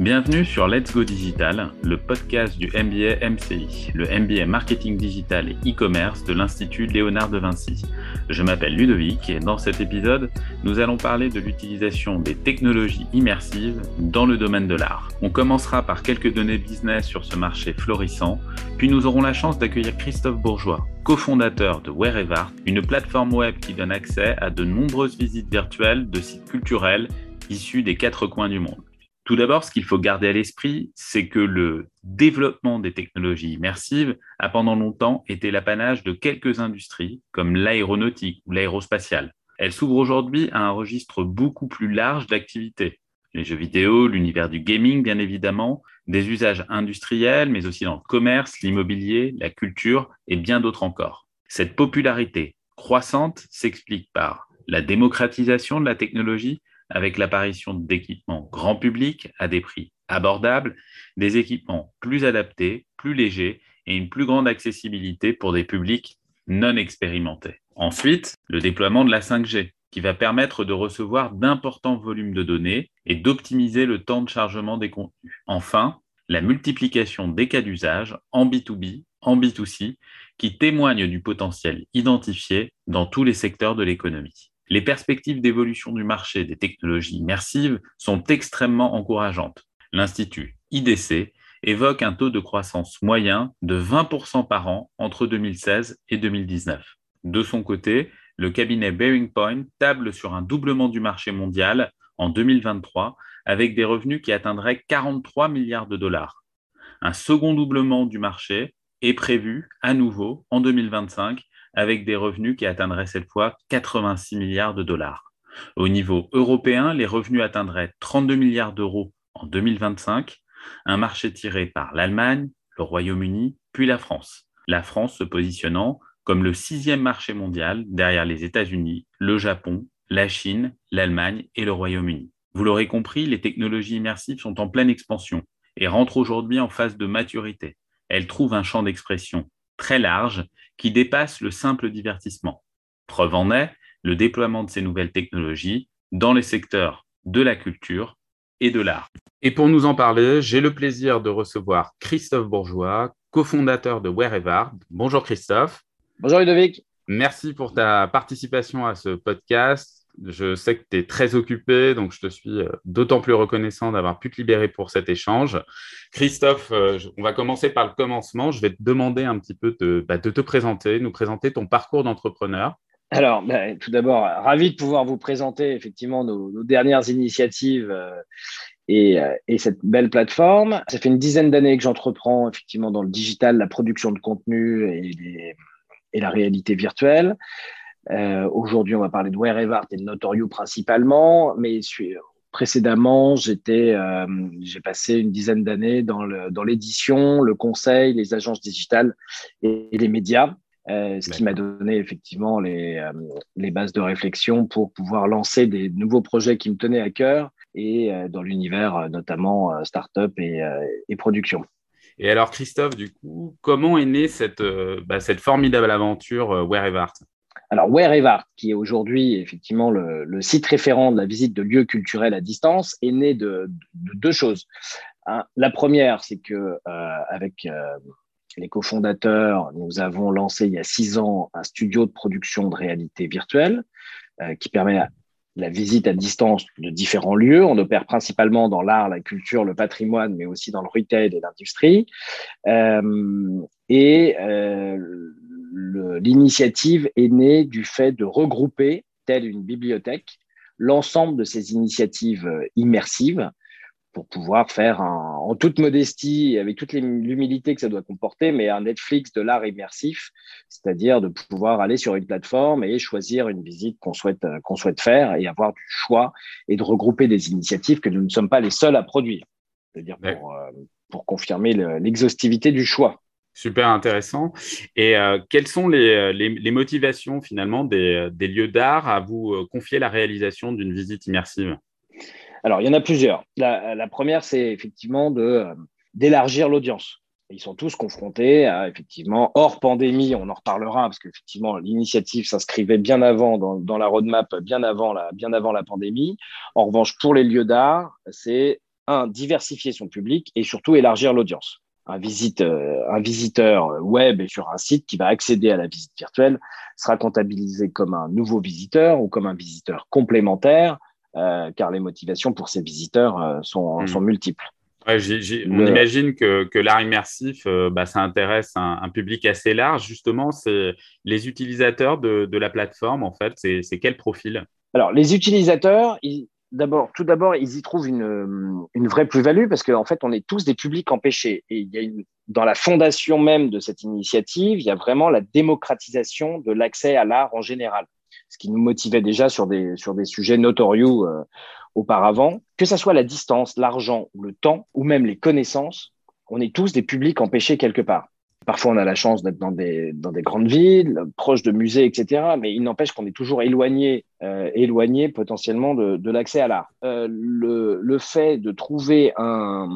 Bienvenue sur Let's Go Digital, le podcast du MBA MCI, le MBA Marketing Digital et E-Commerce de l'Institut Léonard de Vinci. Je m'appelle Ludovic et dans cet épisode, nous allons parler de l'utilisation des technologies immersives dans le domaine de l'art. On commencera par quelques données business sur ce marché florissant, puis nous aurons la chance d'accueillir Christophe Bourgeois, cofondateur de Wherevart, une plateforme web qui donne accès à de nombreuses visites virtuelles de sites culturels issus des quatre coins du monde. Tout d'abord, ce qu'il faut garder à l'esprit, c'est que le développement des technologies immersives a pendant longtemps été l'apanage de quelques industries, comme l'aéronautique ou l'aérospatiale. Elle s'ouvre aujourd'hui à un registre beaucoup plus large d'activités. Les jeux vidéo, l'univers du gaming, bien évidemment, des usages industriels, mais aussi dans le commerce, l'immobilier, la culture et bien d'autres encore. Cette popularité croissante s'explique par la démocratisation de la technologie avec l'apparition d'équipements grand public à des prix abordables, des équipements plus adaptés, plus légers et une plus grande accessibilité pour des publics non expérimentés. Ensuite, le déploiement de la 5G, qui va permettre de recevoir d'importants volumes de données et d'optimiser le temps de chargement des contenus. Enfin, la multiplication des cas d'usage en B2B, en B2C, qui témoignent du potentiel identifié dans tous les secteurs de l'économie. Les perspectives d'évolution du marché des technologies immersives sont extrêmement encourageantes. L'Institut IDC évoque un taux de croissance moyen de 20% par an entre 2016 et 2019. De son côté, le cabinet Bearing Point table sur un doublement du marché mondial en 2023 avec des revenus qui atteindraient 43 milliards de dollars. Un second doublement du marché est prévu à nouveau en 2025 avec des revenus qui atteindraient cette fois 86 milliards de dollars. Au niveau européen, les revenus atteindraient 32 milliards d'euros en 2025, un marché tiré par l'Allemagne, le Royaume-Uni, puis la France. La France se positionnant comme le sixième marché mondial derrière les États-Unis, le Japon, la Chine, l'Allemagne et le Royaume-Uni. Vous l'aurez compris, les technologies immersives sont en pleine expansion et rentrent aujourd'hui en phase de maturité. Elles trouvent un champ d'expression très large qui dépasse le simple divertissement. Preuve en est le déploiement de ces nouvelles technologies dans les secteurs de la culture et de l'art. Et pour nous en parler, j'ai le plaisir de recevoir Christophe Bourgeois, cofondateur de Wherevard. Bonjour Christophe. Bonjour Ludovic. Merci pour ta participation à ce podcast. Je sais que tu es très occupé, donc je te suis euh, d'autant plus reconnaissant d'avoir pu te libérer pour cet échange. Christophe, euh, on va commencer par le commencement. Je vais te demander un petit peu de, bah, te présenter, nous présenter ton parcours d'entrepreneur. Alors, bah, tout d'abord, ravi de pouvoir vous présenter effectivement nos, dernières initiatives euh, et, cette belle plateforme. Ça fait une dizaine d'années que j'entreprends effectivement dans le digital, la production de contenu et, et la réalité virtuelle. Euh, aujourd'hui, on va parler de Wherevart et de Notorio principalement, mais précédemment, j'étais, euh, j'ai passé une dizaine d'années dans, l'édition, le, conseil, les agences digitales et, les médias, euh, ce qui m'a donné effectivement les, bases de réflexion pour pouvoir lancer des nouveaux projets qui me tenaient à cœur et dans l'univers notamment start-up et, production. Et alors, Christophe, du coup, comment est née cette, bah, cette formidable aventure Wherevart alors, Wherevart, qui est aujourd'hui effectivement le, site référent de la visite de lieux culturels à distance, est né de, deux choses. la première, c'est que euh, avec euh, les cofondateurs, nous avons lancé il y a six ans un studio de production de réalité virtuelle euh, qui permet la, visite à distance de différents lieux. On opère principalement dans l'art, la culture, le patrimoine, mais aussi dans le retail et l'industrie. et l'initiative est née du fait de regrouper, telle une bibliothèque, l'ensemble de ces initiatives euh, immersives pour pouvoir faire en toute modestie et avec toute l'humilité que ça doit comporter, mais un Netflix de l'art immersif, c'est-à-dire de pouvoir aller sur une plateforme et choisir une visite qu'on souhaite, euh, qu'on souhaite faire et avoir du choix et de regrouper des initiatives que nous ne sommes pas les seuls à produire, c'est-à-dire pour, euh, pour confirmer l'exhaustivité du choix. Super intéressant. Et euh, quelles sont les, les, motivations finalement des, des lieux d'art à vous euh, confier la réalisation d'une visite immersive? Alors, il y en a plusieurs. La, première, c'est effectivement euh, d'élargir l'audience. Ils sont tous confrontés à, effectivement, hors pandémie, on en reparlera, parce qu'effectivement, l'initiative s'inscrivait bien avant dans, dans, la roadmap, bien avant la, bien avant la pandémie. En revanche, pour les lieux d'art, c'est un, diversifier son public et surtout élargir l'audience. Un, visite, un visiteur web sur un site qui va accéder à la visite virtuelle sera comptabilisé comme un nouveau visiteur ou comme un visiteur complémentaire, car les motivations pour ces visiteurs sont, hmm. sont multiples. Ouais, On imagine que, que l'art immersif, euh, bah, ça intéresse un, un, public assez large. Justement, c'est les utilisateurs de, de, la plateforme, en fait, c'est quel profil? Alors, les utilisateurs, d'abord, tout d'abord, ils y trouvent une, une vraie plus-value parce qu'en fait, on est tous des publics empêchés. Et il y a une, dans la fondation même de cette initiative, il y a vraiment la démocratisation de l'accès à l'art en général, ce qui nous motivait déjà sur des, sur des sujets notorieux. Euh, auparavant, que ce soit la distance, l'argent le temps, ou même les connaissances, on est tous des publics empêchés quelque part. Parfois, on a la chance d'être dans des, dans des grandes villes, proches de musées, etc. Mais il n'empêche qu'on est toujours éloigné, euh, éloigné potentiellement de, de l'accès à l'art. Euh, le, le, fait de trouver un,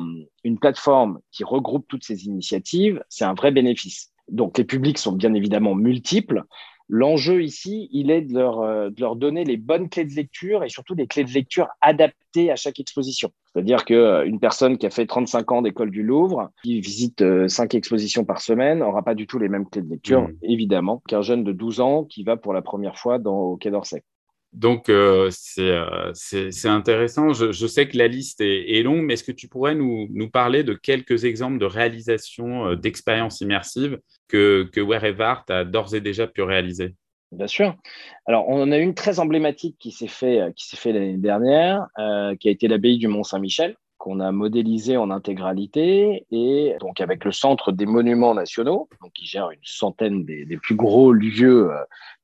une plateforme qui regroupe toutes ces initiatives, c'est un vrai bénéfice. Donc, les publics sont bien évidemment multiples, L'enjeu ici, il est de leur, euh, de leur, donner les bonnes clés de lecture et surtout des clés de lecture adaptées à chaque exposition. C'est-à-dire qu'une euh, personne qui a fait 35 ans d'école du Louvre, qui visite euh, cinq expositions par semaine, n'aura pas du tout les mêmes clés de lecture, mmh. évidemment, qu'un jeune de 12 ans qui va pour la première fois dans, au Quai d'Orsay. Donc, euh, euh, c'est intéressant. Je, sais que la liste est, longue, mais est-ce que tu pourrais nous, parler de quelques exemples de réalisation euh, d'expériences immersives que, que a d'ores et déjà pu réaliser? Bien sûr. Alors, on a une très emblématique qui s'est fait, fait l'année dernière, qui a été l'abbaye du Mont-Saint-Michel, qu'on a modélisé en intégralité et donc avec le Centre des Monuments Nationaux, qui gère une centaine des plus gros lieux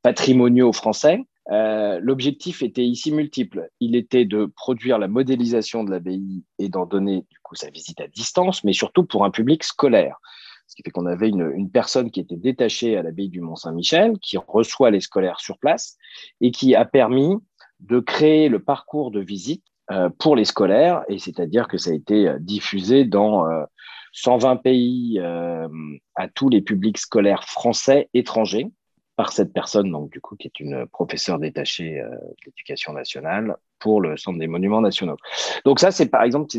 patrimoniaux français. Euh, l'objectif était ici multiple. Il était de produire la modélisation de l'abbaye et d'en donner du coup sa visite à distance, mais surtout pour un public scolaire. Ce qui fait qu'on avait une, une, personne qui était détachée à l'abbaye du Mont-Saint-Michel, qui reçoit les scolaires sur place et qui a permis de créer le parcours de visite euh, pour les scolaires, et c'est-à-dire que ça a été euh, diffusé dans 120 pays à tous les publics scolaires français étrangers par cette personne, donc du coup, qui est une professeure détachée euh, de l'éducation nationale pour le Centre des Monuments Nationaux. Donc ça, c'est par exemple,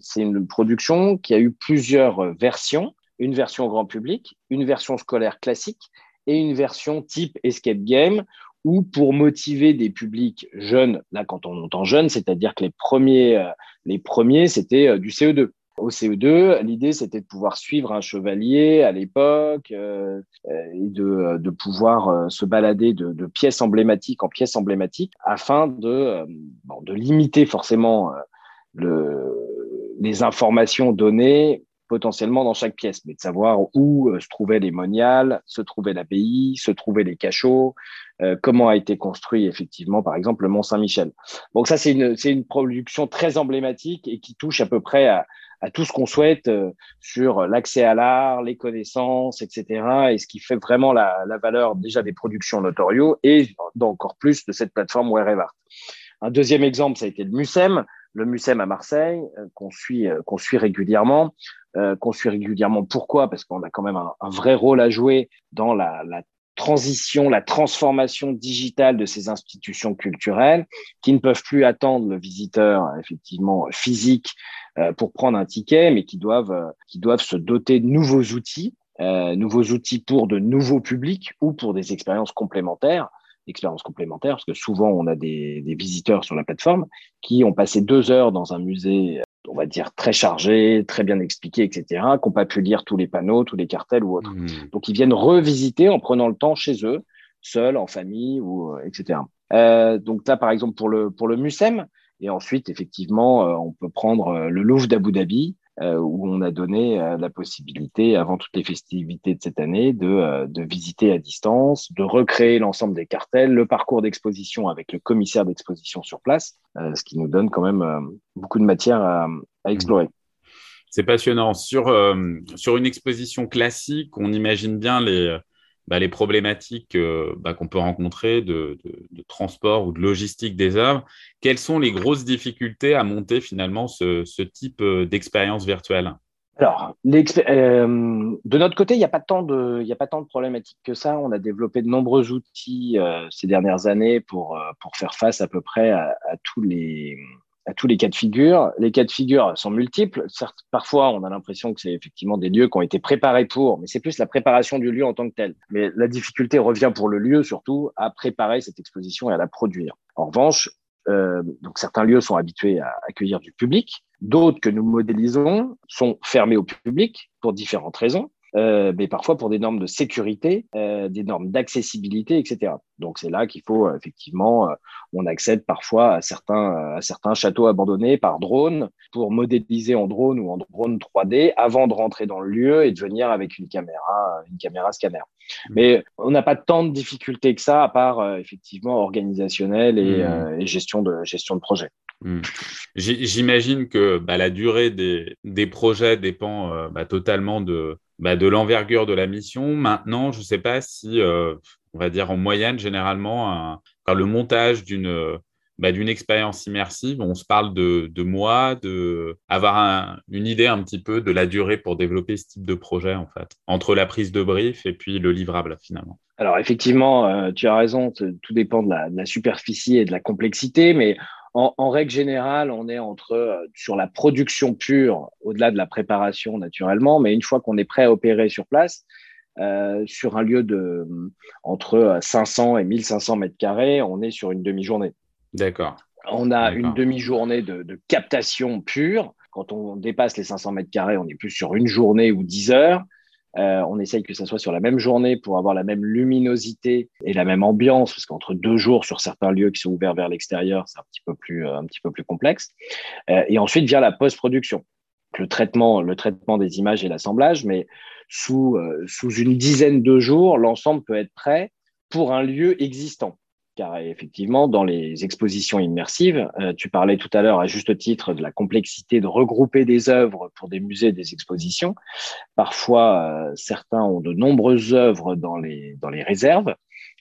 c'est une, une, production qui a eu plusieurs euh, versions, une version grand public, une version scolaire classique et une version type escape game, ou pour motiver des publics jeunes, là quand on entend jeune, c'est-à-dire que les premiers, euh, les premiers c'était du CE2 au CE2, l'idée c'était de pouvoir suivre un chevalier à l'époque euh, et de, de pouvoir euh, se balader de, de, pièce emblématique en pièce emblématique afin de, euh, limiter forcément le, les informations données potentiellement dans chaque pièce, mais de savoir où se trouvaient les moniales, se trouvait l'abbaye, se trouvaient les cachots, comment a été construit effectivement, par exemple, le Mont Saint-Michel. Donc ça, c'est une, une production très emblématique et qui touche à peu près à, tout ce qu'on souhaite euh, sur l'accès à l'art, les connaissances, etc. Et ce qui fait vraiment la, la valeur déjà des productions Notorio et encore plus de cette plateforme Wherever. Un deuxième exemple, ça a été le MUSEM, le MUSEM à Marseille, euh, qu'on suit, euh, qu'on suit régulièrement. Euh, qu'on suit régulièrement. Pourquoi? Parce qu'on a quand même un, un, vrai rôle à jouer dans la, la transition, la transformation digitale de ces institutions culturelles qui ne peuvent plus attendre le visiteur effectivement physique euh, pour prendre un ticket, mais qui doivent, euh, qui doivent se doter de nouveaux outils, euh, nouveaux outils pour de nouveaux publics ou pour des expériences complémentaires expériences complémentaires, parce que souvent on a des, des, visiteurs sur la plateforme qui ont passé deux heures dans un musée, on va dire très chargé, très bien expliqué, etc., qui n'ont pas pu lire tous les panneaux, tous les cartels ou autres. Mmh. Donc ils viennent revisiter en prenant le temps chez eux, seuls, en famille, ou etc. Euh, donc là, par exemple, pour le pour le MUSEM, et ensuite, effectivement, euh, on peut prendre euh, le Louvre d'Abu Dhabi, euh, où on a donné la possibilité, avant toutes les festivités de cette année, de, de visiter à distance, de recréer l'ensemble des cartels, le parcours d'exposition avec le commissaire d'exposition sur place, ce qui nous donne quand même beaucoup de matière à, à explorer. C'est passionnant. Sur, sur une exposition classique, on imagine bien les, bah, les problématiques euh, bah, qu'on peut rencontrer de, transport ou de logistique des œuvres. Quelles sont les grosses difficultés à monter finalement ce, type euh, d'expérience virtuelle? Alors, euh, de notre côté, il n'y a pas tant de, problématiques que ça. On a développé de nombreux outils ces dernières années pour faire face à peu près à, tous les à tous les cas de figure. Les cas de figure sont multiples. Certes, parfois, on a l'impression que c'est effectivement des lieux qui ont été préparés pour, mais c'est plus la préparation du lieu en tant que tel. Mais la difficulté revient pour le lieu surtout à préparer cette exposition et à la produire. En revanche, euh, donc certains lieux sont habitués à accueillir du public, d'autres que nous modélisons sont fermés au public pour différentes raisons. Euh, mais parfois pour des normes de sécurité, euh, des normes d'accessibilité, etc. Donc c'est là qu'il faut euh, effectivement, on accède parfois à certains, à certains châteaux abandonnés par drone pour modéliser en drone ou en drone 3D avant de rentrer dans le lieu et de venir avec une caméra, une caméra scanner. Mmh. Mais on n'a pas tant de difficultés que ça, à part effectivement organisationnel et, mmh. et, gestion de gestion de projet. Mmh. J'imagine que bah, la durée des, des projets dépend bah, totalement de, bah, de l'envergure de la mission. Maintenant, je ne sais pas si, euh, on va dire en moyenne, généralement, le montage d'une bah, d'une expérience immersive, on se parle de, de mois, de avoir une idée un petit peu de la durée pour développer ce type de projet, en fait, entre la prise de brief et puis le livrable, finalement. Alors, effectivement, euh, tu as raison, tout dépend de la, superficie et de la complexité, mais en, règle générale, on est entre euh, sur la production pure, au-delà de la préparation naturellement, mais une fois qu'on est prêt à opérer sur place, euh, sur un lieu de entre 500 et 1500 mètres carrés, on est sur une demi-journée. D'accord. On a une demi-journée de, de, captation pure. Quand on dépasse les 500 mètres carrés, on est plus sur une journée ou 10 heures. Euh, on essaye que ça soit sur la même journée pour avoir la même luminosité et la même ambiance, parce qu'entre deux jours sur certains lieux qui sont ouverts vers l'extérieur, c'est un petit peu plus euh, complexe. Euh, et ensuite vient la post-production, le traitement des images et l'assemblage, mais sous une dizaine de jours, l'ensemble peut être prêt pour un lieu existant car effectivement, dans les expositions immersives, euh, tu parlais tout à l'heure à juste titre de la complexité de regrouper des œuvres pour des musées, des expositions. Parfois, euh, certains ont de nombreuses œuvres dans les, dans les réserves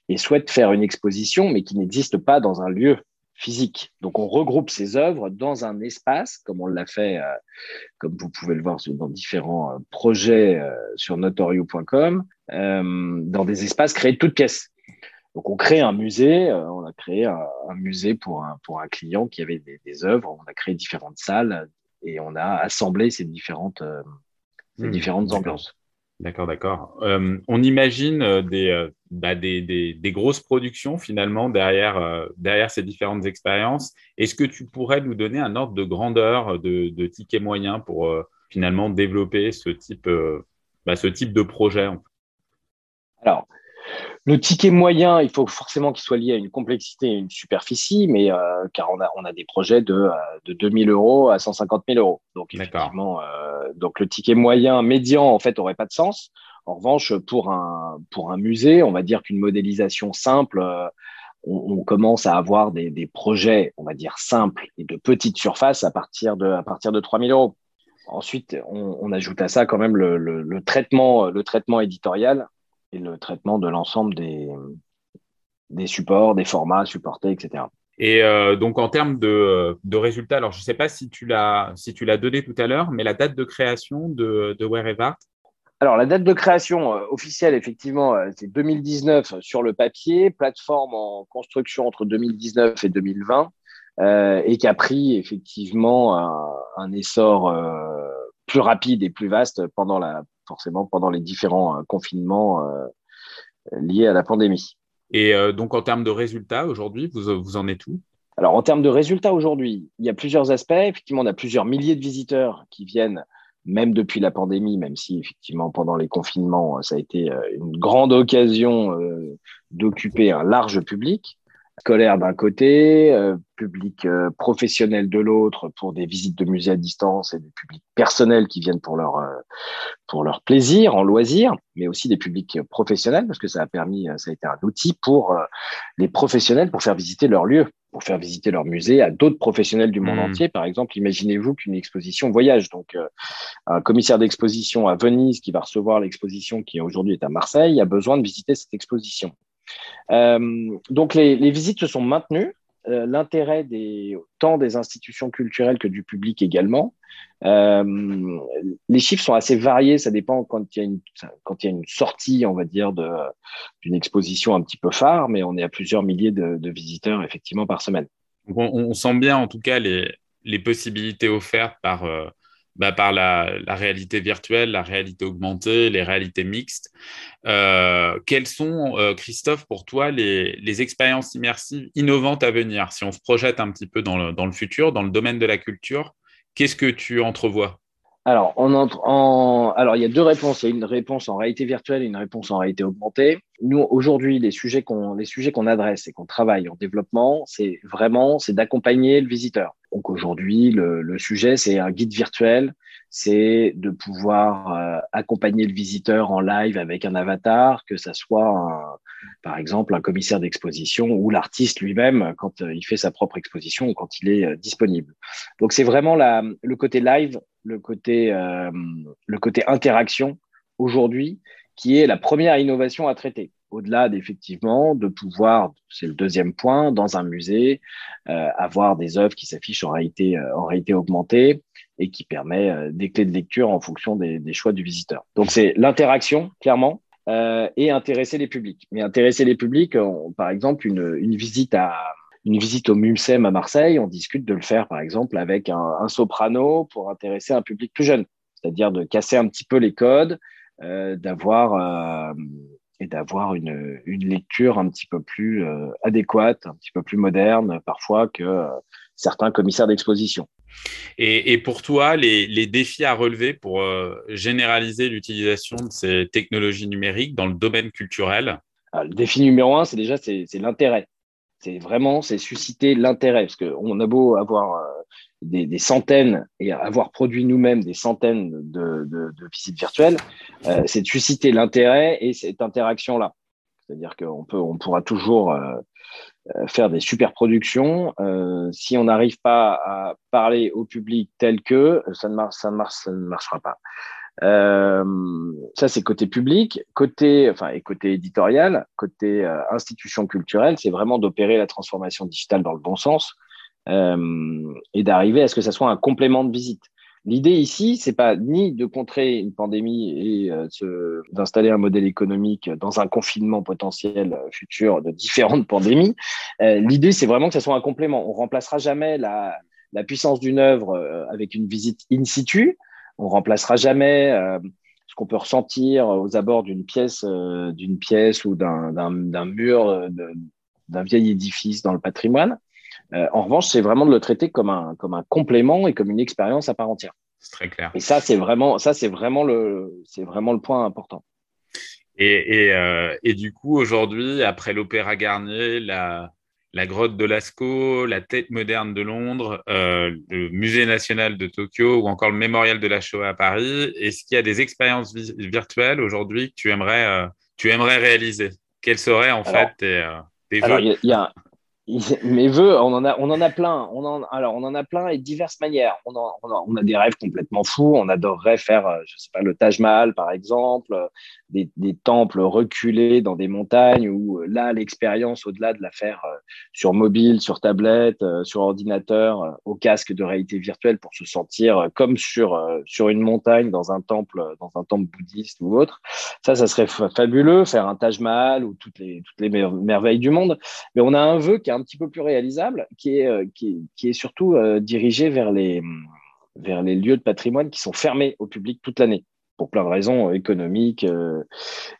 et souhaitent faire une exposition, mais qui n'existe pas dans un lieu physique. Donc, on regroupe ces œuvres dans un espace, comme on l'a fait, euh, comme vous pouvez le voir dans différents projets sur notorio.com, dans des espaces créés de toutes pièces. Donc on crée un musée, euh, on a créé un, musée pour un, pour un client qui avait des, œuvres, on a créé différentes salles et on a assemblé ces différentes, euh, hmm. différentes ambiances. D'accord, d'accord. Euh, on imagine des, bah, des, des, grosses productions finalement derrière, derrière ces différentes expériences. Est-ce que tu pourrais nous donner un ordre de grandeur de, de tickets moyens pour finalement développer ce type, bah, ce type de projet Alors, le ticket moyen, il faut forcément qu'il soit lié à une complexité et une superficie, mais euh, car on a, on a des projets de, euh, de 2000 euros à 150 000 euros. Donc, effectivement, euh, donc le ticket moyen médian, en fait, aurait pas de sens. En revanche, pour un, pour un musée, on va dire qu'une modélisation simple, on, commence à avoir des, des, projets, on va dire, simples et de petite surface à partir de, à partir de 3000 euros. Ensuite, on, on, ajoute à ça quand même le, le, le traitement, le traitement éditorial et le traitement de l'ensemble des, des supports, des formats supportés, etc. Et euh, donc en termes de, de, résultats, alors je ne sais pas si tu l'as si tu l'as donné tout à l'heure, mais la date de création de, de Wherevart alors, la date de création euh, officielle, effectivement, euh, c'est 2019 sur le papier, plateforme en construction entre 2019 et 2020, et qui a pris effectivement un, un essor plus rapide et plus vaste pendant la, forcément pendant les différents euh, confinements euh, liés à la pandémie. Et euh, donc, en termes de résultats, aujourd'hui, vous, vous en êtes où? Alors, en termes de résultats, aujourd'hui, il y a plusieurs aspects. Effectivement, on a plusieurs milliers de visiteurs qui viennent même depuis la pandémie, même si effectivement pendant les confinements, ça a été une grande occasion d'occuper un large public scolaire d'un côté, euh, public euh, professionnel de l'autre pour des visites de musées à distance et des publics personnels qui viennent pour leur, euh, pour leur plaisir, en loisir, mais aussi des publics professionnels parce que ça a permis, ça a été un outil pour les professionnels pour faire visiter leur lieu, pour faire visiter leur musée à d'autres professionnels du monde mmh. entier. Par exemple, imaginez-vous qu'une exposition voyage, donc un commissaire d'exposition à Venise qui va recevoir l'exposition qui aujourd'hui est à Marseille a besoin de visiter cette exposition. Euh, donc les, visites se sont maintenues. Euh, l'intérêt des, tant des institutions culturelles que du public également. Euh, les chiffres sont assez variés, ça dépend quand il y a une, quand il y a une sortie, on va dire, d'une exposition un petit peu phare, mais on est à plusieurs milliers de, visiteurs effectivement par semaine. on, sent bien en tout cas les, les possibilités offertes par, bah, par la, réalité virtuelle, la réalité augmentée, les réalités mixtes. quelles sont, Christophe, pour toi, les, expériences immersives innovantes à venir? Si on se projette un petit peu dans le, futur, dans le domaine de la culture, qu'est-ce que tu entrevois? Alors. Alors, il y a deux réponses. Il y a une réponse en réalité virtuelle et une réponse en réalité augmentée. Nous, aujourd'hui, les sujets qu'on adresse et qu'on travaille en développement, c'est vraiment d'accompagner le visiteur. Donc aujourd'hui, le, sujet, c'est un guide virtuel c'est de pouvoir euh, accompagner le visiteur en live avec un avatar, que ça soit par exemple un commissaire d'exposition ou l'artiste lui-même quand euh, il fait sa propre exposition ou quand il est euh, disponible. Donc c'est vraiment le côté live, le côté interaction aujourd'hui qui est la première innovation à traiter au-delà d'effectivement de pouvoir, c'est le deuxième point, dans un musée, avoir des œuvres qui s'affichent en réalité, en réalité augmentée, et qui permet euh, des clés de lecture en fonction des, choix du visiteur. Donc c'est l'interaction, clairement, euh, et intéresser les publics. Mais intéresser les publics, par exemple, une, visite à une visite au MUSEM à Marseille, on discute de le faire, par exemple, avec un, soprano pour intéresser un public plus jeune, c'est-à-dire de casser un petit peu les codes, euh, d'avoir et d'avoir une, une, lecture un petit peu plus adéquate, un petit peu plus moderne, parfois que certains commissaires d'exposition. Et, pour toi, les, défis à relever pour euh, généraliser l'utilisation de ces technologies numériques dans le domaine culturel? Ah, Le défi numéro un, c'est déjà c'est l'intérêt. C'est vraiment c'est susciter l'intérêt parce qu'on a beau avoir euh, des, centaines et avoir produit nous-mêmes des centaines de, visites virtuelles, euh, c'est de susciter l'intérêt et cette interaction là. C'est-à-dire qu'on peut, on pourra toujours euh, faire des super productions. Si on n'arrive pas à parler au public tel que, ça ne, ça ne, ça ne marchera pas. Euh, ça, c'est côté public. Côté, enfin, et côté éditorial, côté institution culturelle, c'est vraiment d'opérer la transformation digitale dans le bon sens et d'arriver à ce que ça soit un complément de visite. L'idée ici, c'est pas ni de contrer une pandémie et euh, d'installer un modèle économique dans un confinement potentiel euh, futur de différentes pandémies. Euh, l'idée, c'est vraiment que ce soit un complément. On remplacera jamais la, la puissance d'une œuvre euh, avec une visite in situ. On remplacera jamais ce qu'on peut ressentir aux abords d'une pièce, d'une pièce ou d'un mur, d'un vieil édifice dans le patrimoine. Euh, en revanche, c'est vraiment de le traiter comme un, comme un complément et comme une expérience à part entière. C'est très clair. Et ça, c'est vraiment, ça, c'est vraiment le, c'est vraiment le point important. Et, et, euh, et du coup, aujourd'hui, après l'Opéra Garnier, la, la grotte de Lascaux, la tête moderne de Londres, euh, le musée national de Tokyo ou encore le mémorial de la Shoah à Paris, est-ce qu'il y a des expériences virtuelles aujourd'hui que tu aimerais, tu aimerais réaliser? Quelles seraient en fait tes, tes alors, il y, a, mes voeux, on en a, on en a plein. On en, alors, on en a plein et de diverses manières. On, on, a, des rêves complètement fous. On adorerait faire, euh, je sais pas, le Taj Mahal, par exemple, euh, des, des temples reculés dans des montagnes où euh, là, l'expérience, au-delà de la faire sur mobile, sur tablette, sur ordinateur, au casque de réalité virtuelle pour se sentir comme sur, sur une montagne dans un temple, dans un temple bouddhiste ou autre. Ça, ça serait fabuleux, faire un Taj Mahal ou toutes les, toutes les merveilles du monde. Mais on a un vœu qui est un petit peu plus réalisable, qui est, euh, qui est, surtout euh, dirigé vers les, vers les lieux de patrimoine qui sont fermés au public toute l'année pour plein de raisons économiques, euh,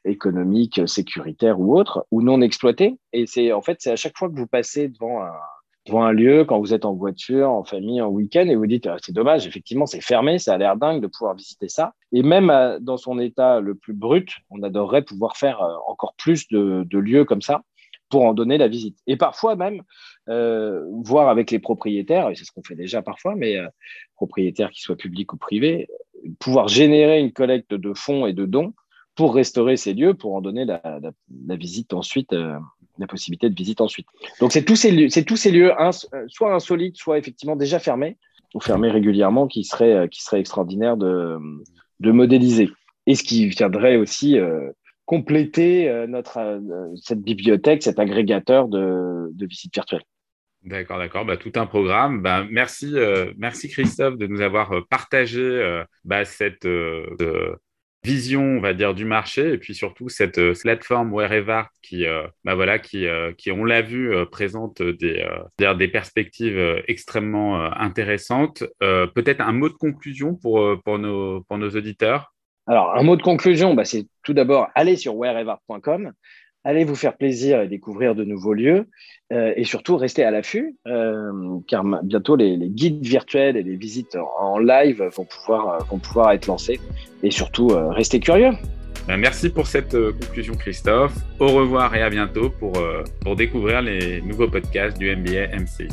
économiques, sécuritaires ou autres, ou non exploités. Et c'est en fait, c'est à chaque fois que vous passez devant un, devant un lieu, quand vous êtes en voiture, en famille, en week-end, et vous dites, ah, c'est dommage, effectivement, c'est fermé, ça a l'air dingue de pouvoir visiter ça. Et même dans son état le plus brut, on adorerait pouvoir faire encore plus de, lieux comme ça pour en donner la visite. Et parfois même, euh, voir avec les propriétaires, et c'est ce qu'on fait déjà parfois, mais euh, propriétaires qui soient publics ou privés, pouvoir générer une collecte de fonds et de dons pour restaurer ces lieux, pour en donner la, visite ensuite, euh, la possibilité de visite ensuite. Donc c'est tous ces lieux, c'est tous ces soit insolites, soit effectivement déjà fermés, ou fermés régulièrement, qui seraient qui serait extraordinaire de, modéliser. Et ce qui viendrait aussi compléter euh, euh, cette bibliothèque, cet agrégateur de, visites virtuelles. D'accord, d'accord. Bah, tout un programme. Bah, merci, euh, merci Christophe de nous avoir partagé bah, cette, vision, on va dire, du marché et puis surtout cette plateforme Wherever qui, voilà, qui, qui on l'a vu, présente des, perspectives extrêmement intéressantes. Peut-être un mot de conclusion pour, nos, pour auditeurs? Alors, un mot de conclusion, c'est tout d'abord aller sur wherever.com, allez vous faire plaisir et découvrir de nouveaux lieux, euh, et surtout rester à l'affût, euh, car bientôt les, guides virtuels et les visites en live vont pouvoir, euh, être lancés, et surtout rester curieux. Ben, merci pour cette conclusion, Christophe. Au revoir et à bientôt pour, pour découvrir les nouveaux podcasts du MBA MCI.